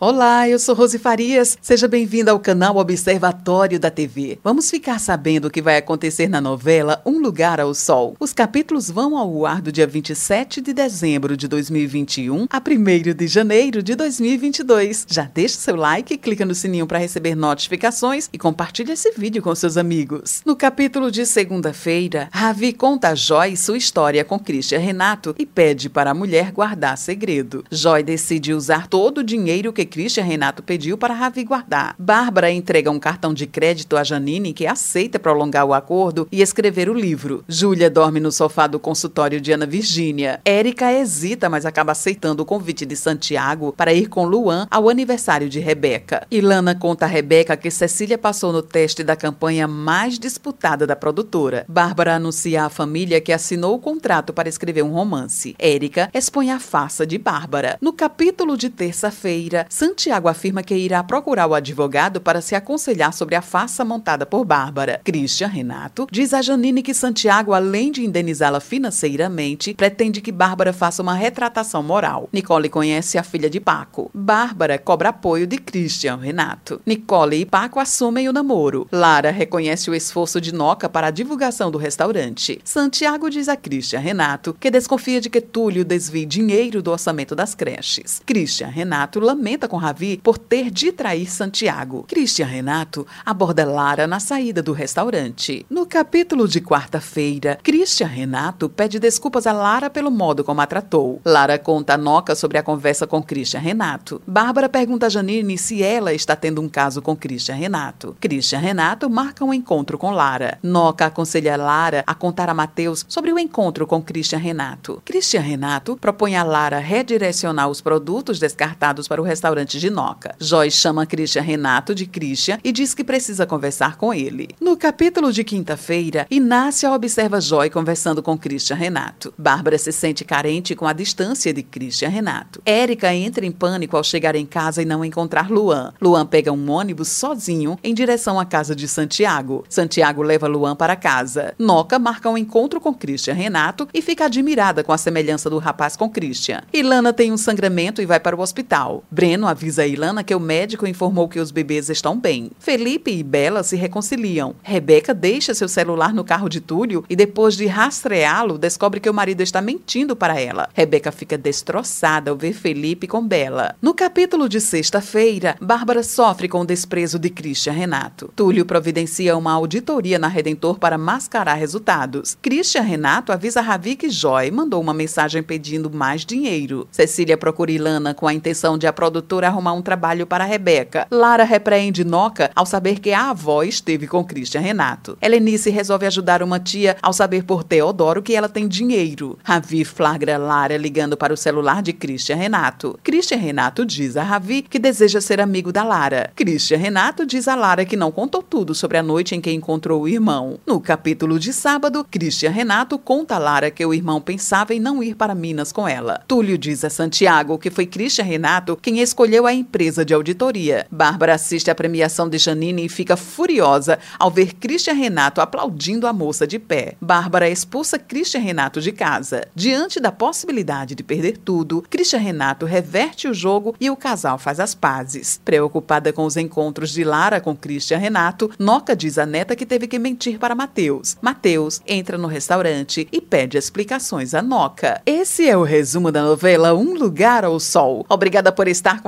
Olá, eu sou Rose Farias. Seja bem-vinda ao canal Observatório da TV. Vamos ficar sabendo o que vai acontecer na novela Um Lugar ao Sol. Os capítulos vão ao ar do dia 27 de dezembro de 2021 a 1 de janeiro de 2022. Já deixa seu like, clica no sininho para receber notificações e compartilha esse vídeo com seus amigos. No capítulo de segunda-feira, Ravi conta a Joy sua história com Christian Renato e pede para a mulher guardar segredo. Joy decide usar todo o dinheiro que Christian Renato pediu para Ravi guardar. Bárbara entrega um cartão de crédito a Janine, que aceita prolongar o acordo e escrever o livro. Júlia dorme no sofá do consultório de Ana Virgínia. Érica hesita, mas acaba aceitando o convite de Santiago para ir com Luan ao aniversário de Rebeca. Ilana conta a Rebeca que Cecília passou no teste da campanha mais disputada da produtora. Bárbara anuncia à família que assinou o contrato para escrever um romance. Érica expõe a farsa de Bárbara. No capítulo de terça-feira, Santiago afirma que irá procurar o advogado para se aconselhar sobre a farsa montada por Bárbara. Christian Renato diz a Janine que Santiago, além de indenizá-la financeiramente, pretende que Bárbara faça uma retratação moral. Nicole conhece a filha de Paco. Bárbara cobra apoio de Christian Renato. Nicole e Paco assumem o namoro. Lara reconhece o esforço de Noca para a divulgação do restaurante. Santiago diz a Christian Renato que desconfia de que Túlio desvie dinheiro do orçamento das creches. Christian Renato lamenta com Ravi por ter de trair Santiago. Christian Renato aborda Lara na saída do restaurante. No capítulo de quarta-feira, Christian Renato pede desculpas a Lara pelo modo como a tratou. Lara conta a Noca sobre a conversa com Christian Renato. Bárbara pergunta a Janine se ela está tendo um caso com Christian Renato. Christian Renato marca um encontro com Lara. Noca aconselha Lara a contar a Mateus sobre o encontro com Christian Renato. Christian Renato propõe a Lara redirecionar os produtos descartados para o restaurante restaurante de Noca. Joyce chama Christian Renato de Christian e diz que precisa conversar com ele. No capítulo de quinta-feira, Inácia observa Joy conversando com Christian Renato. Bárbara se sente carente com a distância de Christian Renato. Érica entra em pânico ao chegar em casa e não encontrar Luan. Luan pega um ônibus sozinho em direção à casa de Santiago. Santiago leva Luan para casa. Noca marca um encontro com Christian Renato e fica admirada com a semelhança do rapaz com Christian. Ilana tem um sangramento e vai para o hospital. Breno avisa a Ilana que o médico informou que os bebês estão bem. Felipe e Bela se reconciliam. Rebeca deixa seu celular no carro de Túlio e, depois de rastreá-lo, descobre que o marido está mentindo para ela. Rebeca fica destroçada ao ver Felipe com Bela. No capítulo de sexta-feira, Bárbara sofre com o desprezo de Christian Renato. Túlio providencia uma auditoria na Redentor para mascarar resultados. Christian Renato avisa Ravi que Joy mandou uma mensagem pedindo mais dinheiro. Cecília procura Ilana com a intenção de a produtora arrumar um trabalho para Rebeca. Lara repreende Noca ao saber que a avó esteve com Christian Renato. Helenice resolve ajudar uma tia ao saber por Teodoro que ela tem dinheiro. Ravi flagra Lara ligando para o celular de Christian Renato. Christian Renato diz a Ravi que deseja ser amigo da Lara. Christian Renato diz a Lara que não contou tudo sobre a noite em que encontrou o irmão. No capítulo de sábado, Christian Renato conta a Lara que o irmão pensava em não ir para Minas com ela. Túlio diz a Santiago que foi Christian Renato quem escolheu escolheu a empresa de auditoria. Bárbara assiste à premiação de Janine e fica furiosa ao ver Christian Renato aplaudindo a moça de pé. Bárbara expulsa Christian Renato de casa. Diante da possibilidade de perder tudo, Christian Renato reverte o jogo e o casal faz as pazes. Preocupada com os encontros de Lara com Christian Renato, Noca diz à neta que teve que mentir para Mateus. Mateus entra no restaurante e pede explicações a Noca. Esse é o resumo da novela Um Lugar ao Sol. Obrigada por estar com